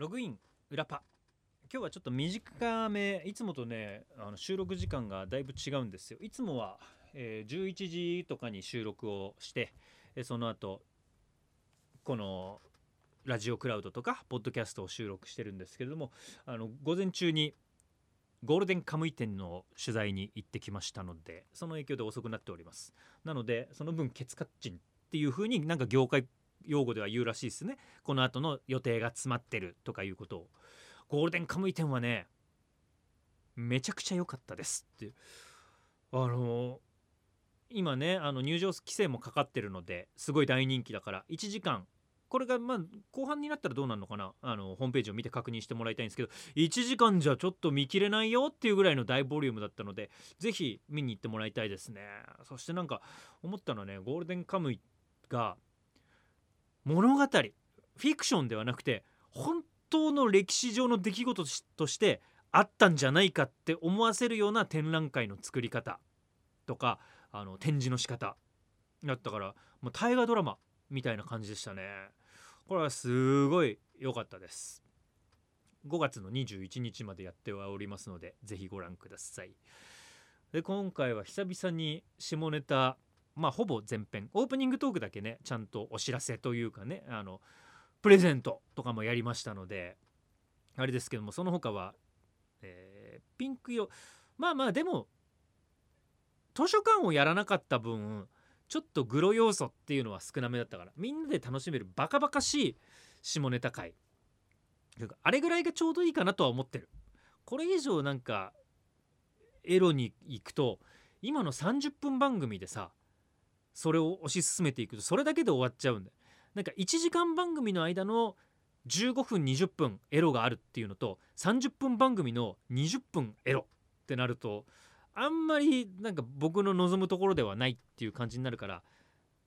ログイン裏パ。今日はちょっと短めいつもとねあの収録時間がだいぶ違うんですよ。いつもは、えー11時とかに収録をしてえその後このラジオクラウドとかポッドキャストを収録してるんですけれどもあの午前中にゴールデンカムイ店の取材に行ってきましたのでその影響で遅くなっております。なのでその分ケツカッチンっていう風になんか業界用語では言うらしいですね。この後の予定が詰まってるとかいうことを。ゴールデンカムイ店はねめちゃくちゃ良かったですって。あの今ねあの入場規制もかかってるのですごい大人気だから1時間。これがまあ後半になったらどうなるのかな。あのホームページを見て確認してもらいたいんですけど1時間じゃちょっと見切れないよっていうぐらいの大ボリュームだったのでぜひ見に行ってもらいたいですね。そしてなんか思ったのはねゴールデンカムイが物語フィクションではなくて本当の歴史上の出来事としてあったんじゃないかって思わせるような展覧会の作り方とかあの展示の仕方だったからもう大河ドラマみたいな感じでしたね。これはすごい良かったです。5月の21日までやってはおりますのでぜひご覧ください。で今回は久々に下ネタまあほぼ全編。オープニングトークだけねちゃんとお知らせというかねあのプレゼントとかもやりましたのであれですけどもその他は、えーピンク色まあまあでも図書館をやらなかった分ちょっとグロ要素っていうのは少なめだったからみんなで楽しめるバカバカしい下ネタ会。あれぐらいがちょうどいいかなとは思ってる。これ以上なんかエロに行くと今の30分番組でさそれを推し進めていくとそれだけで終わっちゃうんだよ。なんか1時間番組の間の15分20分エロがあるっていうのと30分番組の20分エロってなるとあんまりなんか僕の望むところではないっていう感じになるから、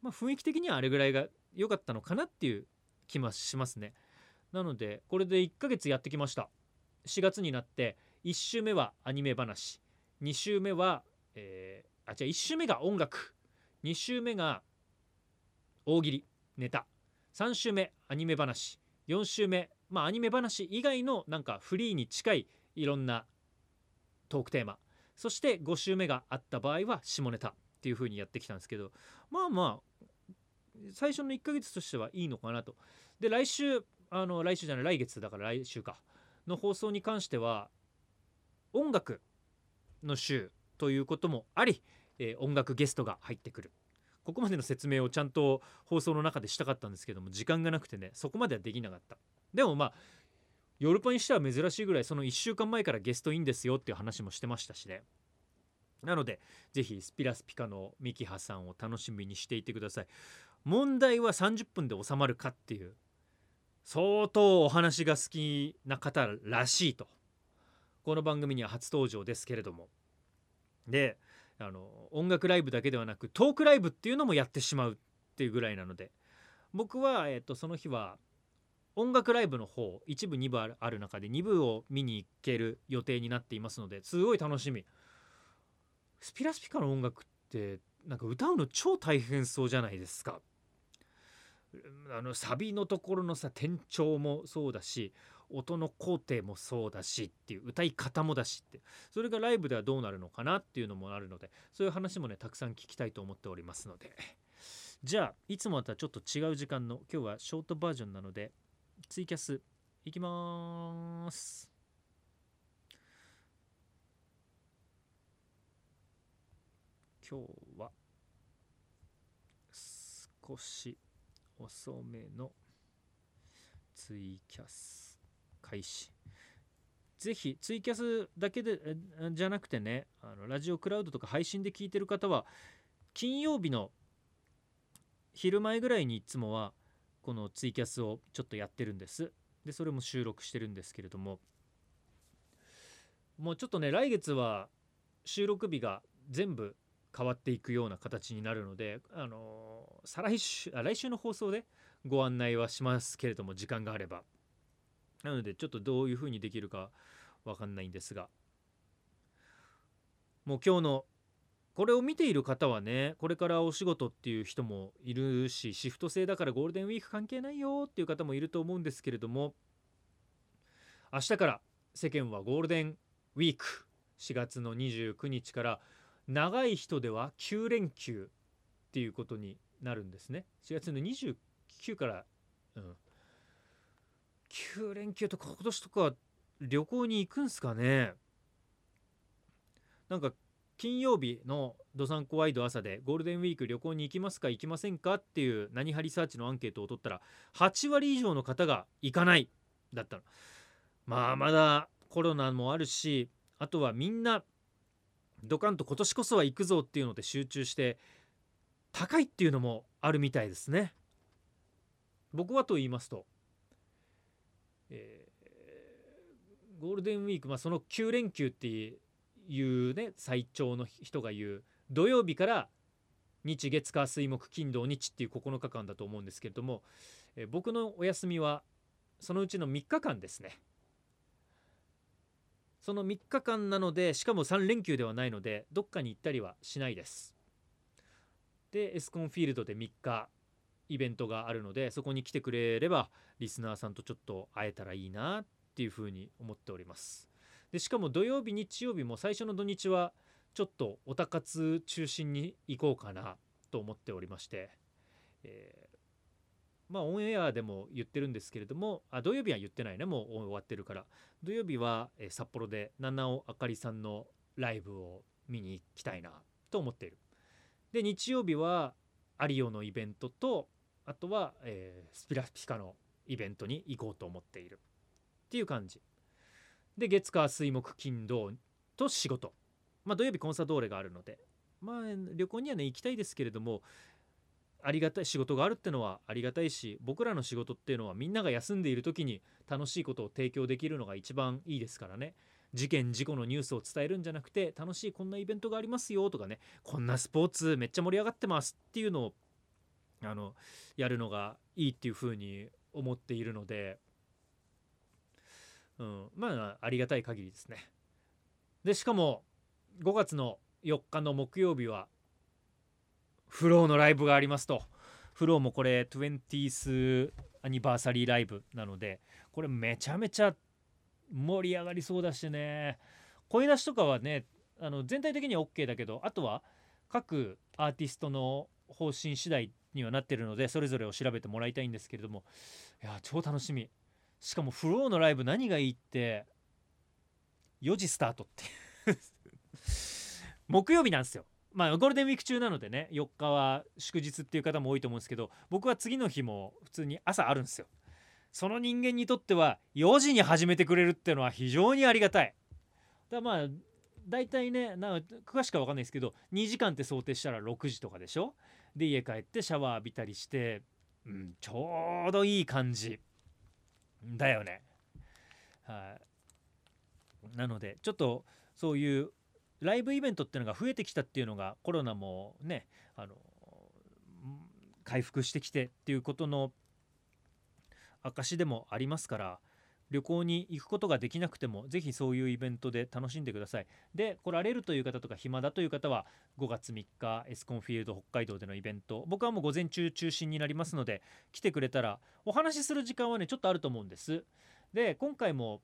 まあ、雰囲気的にはあれぐらいが良かったのかなっていう気もしますね。なのでこれで1ヶ月やってきました。4月になって1週目はアニメ話。2週目は、えー、あ違う1週目が音楽。2週目が大喜利ネタ。3週目アニメ話。4週目まあアニメ話以外のなんかフリーに近いいろんなトークテーマ。そして5週目があった場合は下ネタ。っていう風にやってきたんですけど。まあまあ最初の1ヶ月としてはいいのかなと。で来週あの来週じゃない来月だから来週か。の放送に関しては音楽の週ということもあり、えー音楽ゲストが入ってくる。ここまでの説明をちゃんと放送の中でしたかったんですけども時間がなくてねそこまではできなかった。でもまあヨーロッパにしては珍しいぐらいその1週間前からゲストインですよっていう話もしてましたしね。なのでぜひスピラスピカのミキハさんを楽しみにしていてください。問題は30分で収まるかっていう相当お話が好きな方らしいと。この番組には初登場ですけれども。であの音楽ライブだけではなくトークライブっていうのもやってしまうっていうぐらいなので。僕は、えっとその日は音楽ライブの方1部2部あるある中で2部を見に行ける予定になっていますのですごい楽しみ。スピラスピカの音楽ってなんか歌うの超大変そうじゃないですか。あのサビのところのさ転調もそうだし音の工程もそうだしっていう歌い方もだしって。それがライブではどうなるのかなっていうのもあるのでそういう話もねたくさん聞きたいと思っておりますので。じゃあいつもとはちょっと違う時間の今日はショートバージョンなのでツイキャスいきまーす。今日は少し遅めのツイキャス。開始。ぜひツイキャスだけでじゃなくてねあのラジオクラウドとか配信で聞いてる方は金曜日の昼前ぐらいにいつもはこのツイキャスをちょっとやってるんです。でそれも収録してるんですけれども。もうちょっとね来月は収録日が全部変わっていくような形になるのであの再来週あ来週の放送でご案内はしますけれども時間があれば。なのでちょっとどういう風にできるかわかんないんですが。もう今日のこれを見ている方はねこれからお仕事っていう人もいるしシフト制だからゴールデンウィーク関係ないよっていう方もいると思うんですけれども明日から世間はゴールデンウィーク。4月の29日から長い人では9連休っていうことになるんですね。4月の29から、うん、9連休とか今年とか旅行に行くんすかね。なんか金曜日のドサンコワイド朝でゴールデンウィーク旅行に行きますか行きませんかっていう何ハリサーチのアンケートを取ったら8割以上の方が行かないだったの。まあまだコロナもあるしあとはみんなドカンと今年こそは行くぞっていうので集中して高いっていうのもあるみたいですね。僕はと言いますと、えー、ゴールデンウィーク、まあ、その9連休っていうね最長の人が言う土曜日から日月火水木金土日っていう9日間だと思うんですけれども、えー、僕のお休みはそのうちの3日間ですね。その3日間なのでしかも3連休ではないのでどっかに行ったりはしないです。でエスコンフィールドで3日。イベントがあるのでそこに来てくれればリスナーさんとちょっと会えたらいいなっていうふうに思っております。でしかも土曜日日曜日も最初の土日はちょっとおたかつ中心に行こうかなと思っておりまして、えー、まあオンエアでも言ってるんですけれどもあ土曜日は言ってないねもう終わってるから。土曜日は、え、札幌で七尾あかりさんのライブを見に行きたいなと思っている。で日曜日はアリオのイベントとあとは、えー、スピラピカのイベントに行こうと思っているっていう感じ。で月火水木金土と仕事。まあ土曜日コンサドーレがあるので。まあ旅行にはね行きたいですけれどもありがたい仕事があるってのはありがたいし僕らの仕事っていうのはみんなが休んでいる時に楽しいことを提供できるのが一番いいですからね。事件事故のニュースを伝えるんじゃなくて楽しいこんなイベントがありますよとかねこんなスポーツめっちゃ盛り上がってますっていうのをあのやるのがいいっていうふうに思っているのでうん、まあありがたい限りですね。でしかも5月の4日の木曜日はフローのライブがありますとフローもこれ 20th アニバーサリーライブなのでこれめちゃめちゃ盛り上がりそうだしね。声出しとかはねあの全体的には OK だけどあとは各アーティストの方針次第にはなってるのでそれぞれを調べてもらいたいんですけれどもいや超楽しみ。しかもフローのライブ何がいいって4時スタートって 木曜日なんですよ。まあゴールデンウィーク中なのでね4日は祝日っていう方も多いと思うんですけど僕は次の日も普通に朝あるんですよ。その人間にとっては4時に始めてくれるっていうのは非常にありがたい。だまあ大体ねなん詳しくは分かんないですけど2時間って想定したら6時とかでしょ？で家帰ってシャワー浴びたりして、うん、ちょうどいい感じだよね。はい、なのでちょっとそういうライブイベントっていうのが増えてきたっていうのがコロナもねあの回復してきてっていうことの証でもありますから旅行に行くことができなくてもぜひそういうイベントで楽しんでください。で来られるという方とか暇だという方は5月3日エスコンフィールド北海道でのイベント。僕はもう午前中中心になりますので来てくれたらお話しする時間はねちょっとあると思うんです。で今回も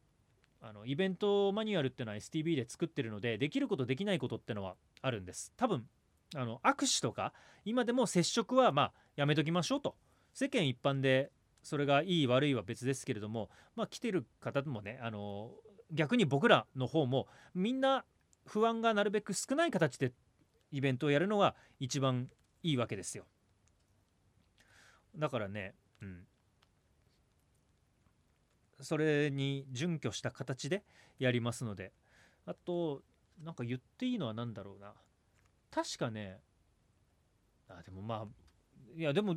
あのイベントマニュアルっていうのは STB で作ってるのでできることできないことってのはあるんです。多分あの握手とか今でも接触はまあやめときましょうと。世間一般でそれがいい悪いは別ですけれども、まあ、来てる方もねあの逆に僕らの方もみんな不安がなるべく少ない形でイベントをやるのが一番いいわけですよ。だからね、うん、それに準拠した形でやりますのであとなんか言っていいのは何だろうな確かねあでもまあいやでも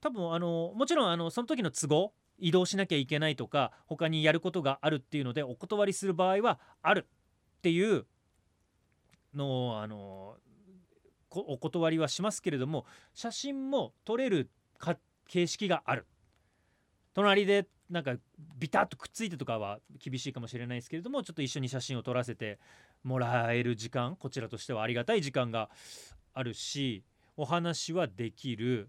多分あのもちろんあのその時の都合移動しなきゃいけないとか他にやることがあるっていうのでお断りする場合はあるっていうのをあのお断りはしますけれども写真も撮れる形式がある隣でなんかビタッとくっついてとかは厳しいかもしれないですけれどもちょっと一緒に写真を撮らせてもらえる時間こちらとしてはありがたい時間があるしお話はできる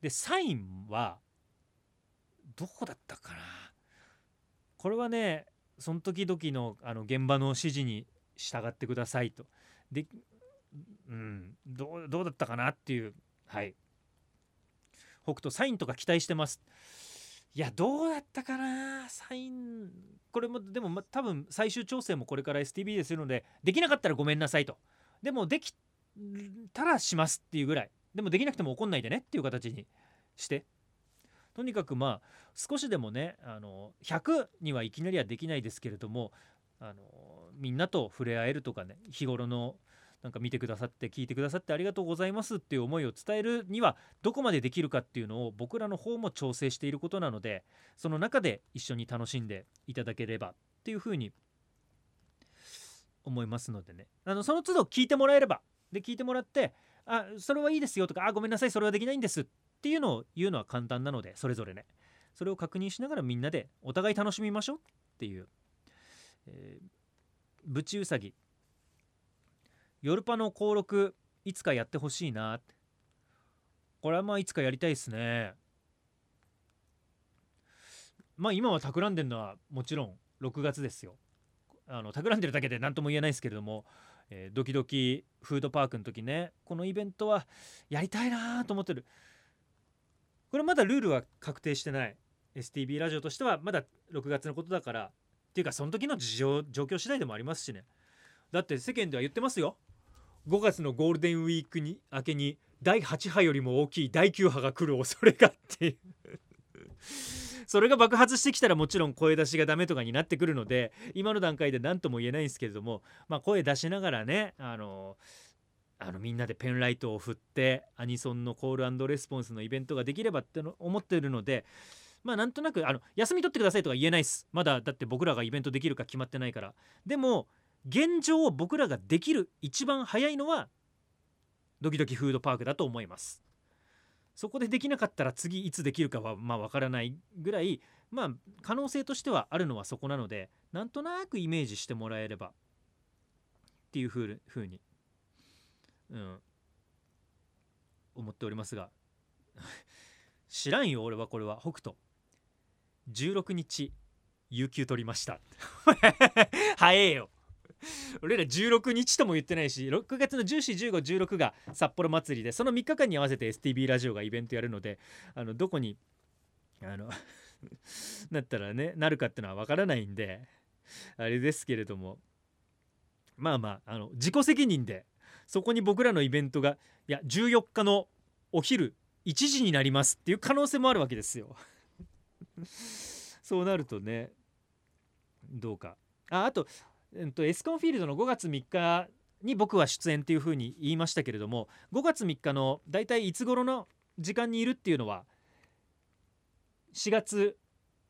でサインはどこだったかな？これはねその時々のあの現場の指示に従ってくださいと。でうんどうどうだったかなっていうはい。北斗サインとか期待してます。いやどうだったかな？サインこれもでも、ま、多分最終調整もこれから STB でするのでできなかったらごめんなさいと。でもできたらしますっていうぐらい。でもできなくても怒んないでねっていう形にして。とにかくまあ少しでもねあの100にはいきなりはできないですけれどもあのみんなと触れ合えるとかね日頃のなんか見てくださって聞いてくださってありがとうございますっていう思いを伝えるにはどこまでできるかっていうのを僕らの方も調整していることなのでその中で一緒に楽しんでいただければっていうふうに思いますのでね。あのその都度聞いてもらえればで聞いてもらってあそれはいいですよとかあごめんなさいそれはできないんですっていうのを言うのは簡単なのでそれぞれね。それを確認しながらみんなでお互い楽しみましょうっていう、えー、ブチウサギ。ヨルパの登録いつかやってほしいな。これはまあいつかやりたいですね。まあ今は企んでるのはもちろん6月ですよ。あの企んでるだけで何とも言えないですけれども、えー、ドキドキフードパークの時ねこのイベントはやりたいなと思ってる。これまだルールは確定してない。STB ラジオとしてはまだ6月のことだから。っていうかその時の事情状況次第でもありますしね。だって世間では言ってますよ。5月のゴールデンウィークに明けに第8波よりも大きい第9波が来る恐れがっていう。それが爆発してきたらもちろん声出しがダメとかになってくるので今の段階で何とも言えないんですけれども、まあ、声出しながらねあのあのみんなでペンライトを振ってアニソンのコールレスポンスのイベントができればっての思ってるのでまあなんとなくあの休み取ってくださいとか言えないっす。まだだって僕らがイベントできるか決まってないから。でも現状僕らができる一番早いのはドキドキフードパークだと思います。そこでできなかったら次いつできるかはまあわからないぐらいまあ可能性としてはあるのはそこなのでなんとなくイメージしてもらえれば。っていうふうにうん、思っておりますが。知らんよ俺はこれは。北斗。16日有給取りました。早えよ。俺ら16日とも言ってないし6月の141516が札幌祭りでその3日間に合わせて STB ラジオがイベントやるのであのどこにあの なったらねなるかってのは分からないんであれですけれどもまあまああの自己責任でそこに僕らのイベントがいや14日のお昼1時になりますっていう可能性もあるわけですよ。そうなるとねどうか。ああと,、えっとエスコンフィールドの5月3日に僕は出演っていうふうに言いましたけれども5月3日のだいたいいつ頃の時間にいるっていうのは4月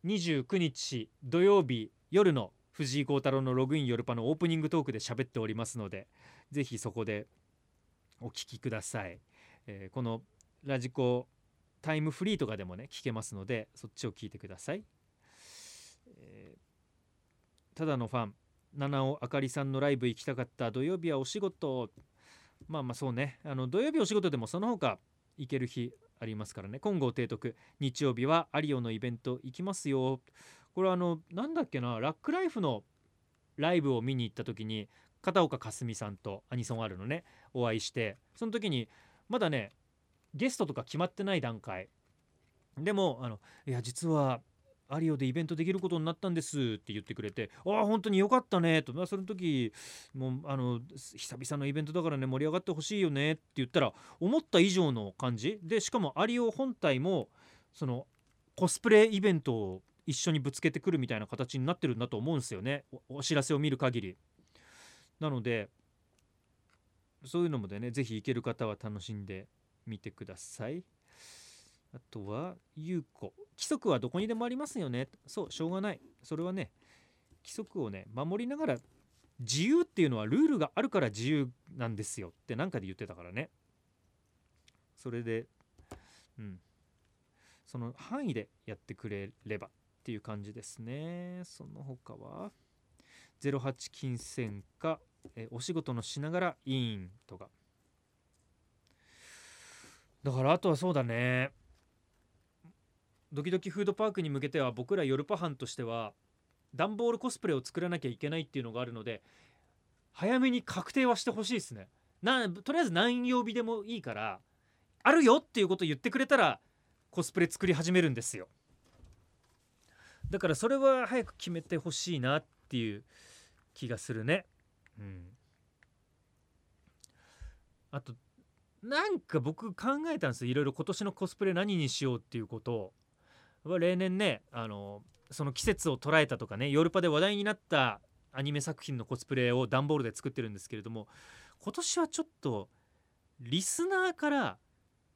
29日土曜日夜の藤井幸太郎のログインヨルパのオープニングトークで喋っておりますのでぜひそこでお聞きください、えー、このラジコタイムフリーとかでもね聞けますのでそっちを聞いてください、えー、ただのファン七尾あかりさんのライブ行きたかった土曜日はお仕事。まあまあそうね。あの土曜日お仕事でもその他行ける日ありますからね。金剛提督日曜日はアリオのイベント行きますよ。これあのなんだっけなラックライフのライブを見に行った時に片岡かすみさんとアニソンあるのね。お会いしてその時にまだねゲストとか決まってない段階。でもあのいや実はアリオでイベントできることになったんですって言ってくれて「ああ本当によかったね」と、まあ、その時もうあの久々のイベントだからね盛り上がってほしいよねって言ったら思った以上の感じ。でしかもアリオ本体もそのコスプレイベントを一緒にぶつけてくるみたいな形になってるんだと思うんですよね。お知らせを見る限り。なのでそういうのもでね是非行ける方は楽しんでみてください。あとは優子規則はどこにでもありますよね。そうしょうがない。それはね規則をね守りながら自由っていうのはルールがあるから自由なんですよって何かで言ってたからね。それでうん。その範囲でやってくれればっていう感じですね。その他は？08金銭かえお仕事のしながら委員とか。だからあとはそうだね。ドキドキフードパークに向けては僕らヨルパ班としては段ボールコスプレを作らなきゃいけないっていうのがあるので早めに確定はしてほしいですね。なとりあえず何曜日でもいいからあるよっていうことを言ってくれたらコスプレ作り始めるんですよ。だからそれは早く決めてほしいなっていう気がするね。うん。あとなんか僕考えたんですよ。いろいろ今年のコスプレ何にしようっていうことを。例年ねあのその季節を捉えたとかねヨーロッパで話題になったアニメ作品のコスプレを段ボールで作ってるんですけれども今年はちょっとリスナーから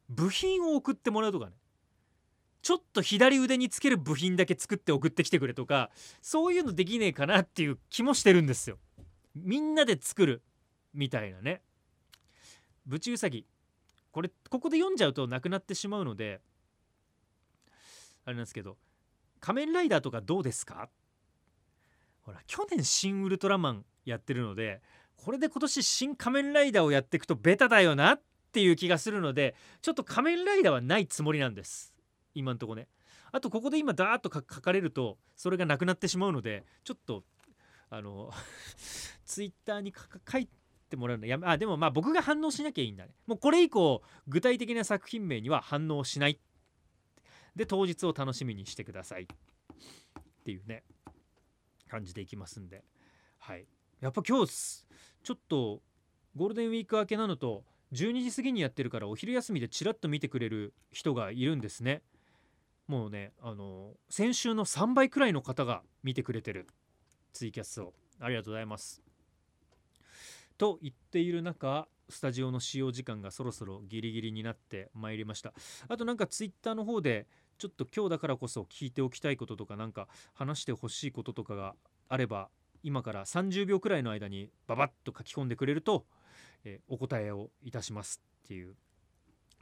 部品を送ってもらうとかねちょっと左腕につける部品だけ作って送ってきてくれとかそういうのできねえかなっていう気もしてるんですよ。みんなで作るみたいなね。ブチウサギこれここで読んじゃうとなくなってしまうのであれなんですけど仮面ライダーとかどうですか？ほら去年新ウルトラマンやってるのでこれで今年新仮面ライダーをやっていくとベタだよなっていう気がするのでちょっと仮面ライダーはないつもりなんです。今んとこね。あとここで今ダーッと書かれるとそれがなくなってしまうのでちょっとあの ツイッターに書いてもらうのやめあでもまあ僕が反応しなきゃいいんだね。もうこれ以降具体的な作品名には反応しないで当日を楽しみにしてください。っていうね感じでいきますんで。はい。やっぱ今日ちょっとゴールデンウィーク明けなのと12時過ぎにやってるからお昼休みでちらっと見てくれる人がいるんですね。もうねあの先週の3倍くらいの方が見てくれてる。ツイキャスを。ありがとうございます。と言っている中スタジオの使用時間がそろそろギリギリになってまいりました。あとなんかツイッターの方でちょっと今日だからこそ聞いておきたいこととかなんか話してほしいこととかがあれば今から30秒くらいの間にババッと書き込んでくれると、えー、お答えをいたしますっていう。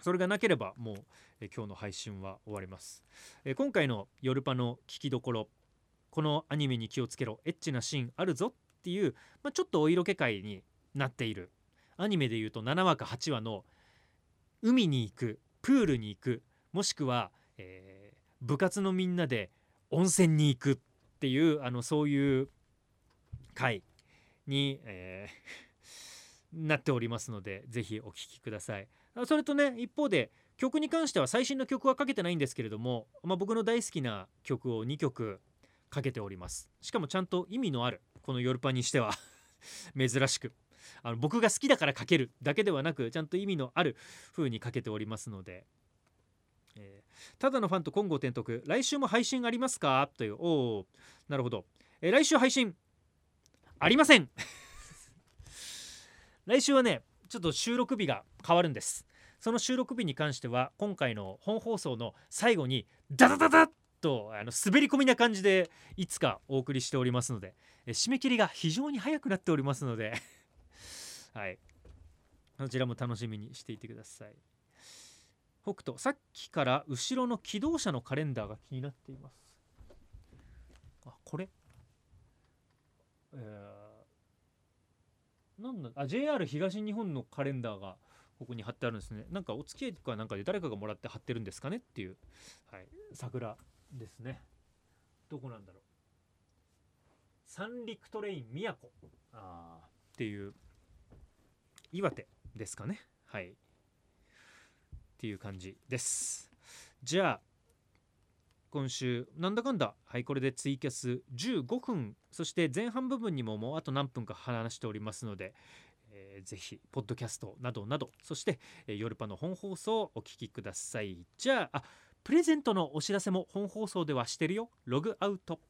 それがなければもう、えー、今日の配信は終わります、えー、今回の「ヨルパの聞きどころ」このアニメに気をつけろ。エッチなシーンあるぞっていう、まあ、ちょっとお色気会になっている。アニメでいうと7話か8話の海に行くプールに行くもしくは、えー、部活のみんなで温泉に行くっていうあのそういう回に、えー、なっておりますのでぜひお聴きください。それとね一方で曲に関しては最新の曲はかけてないんですけれども、まあ、僕の大好きな曲を2曲かけております。しかもちゃんと意味のあるこのヨルパにしては 珍しく。あの僕が好きだからかけるだけではなくちゃんと意味のある風にかけておりますので、ただのファンと金剛天徳来週も配信ありますか？という。おおなるほど、え、来週配信。ありません。来週はねちょっと収録日が変わるんです。その収録日に関しては今回の本放送の最後にダダダダッとあの滑り込みな感じでいつかお送りしておりますので締め切りが非常に早くなっておりますので。はい。そちらも楽しみにしていてください。北斗さっきから後ろの機動車のカレンダーが気になっています。あこれ？えー、なんだ？あ JR 東日本のカレンダーがここに貼ってあるんですね。なんかお付き合いとかなんかで誰かがもらって貼ってるんですかねっていう、はい、桜ですね。どこなんだろう？三陸トレイン宮古。あっていう岩手ですかね。はい。っていう感じです。じゃあ今週なんだかんだはいこれでツイキャス15分そして前半部分にももうあと何分か話しておりますので、えー、ぜひポッドキャストなどなどそして、えー、夜パの本放送をお聞きください。じゃああプレゼントのお知らせも本放送ではしてるよ。ログアウト。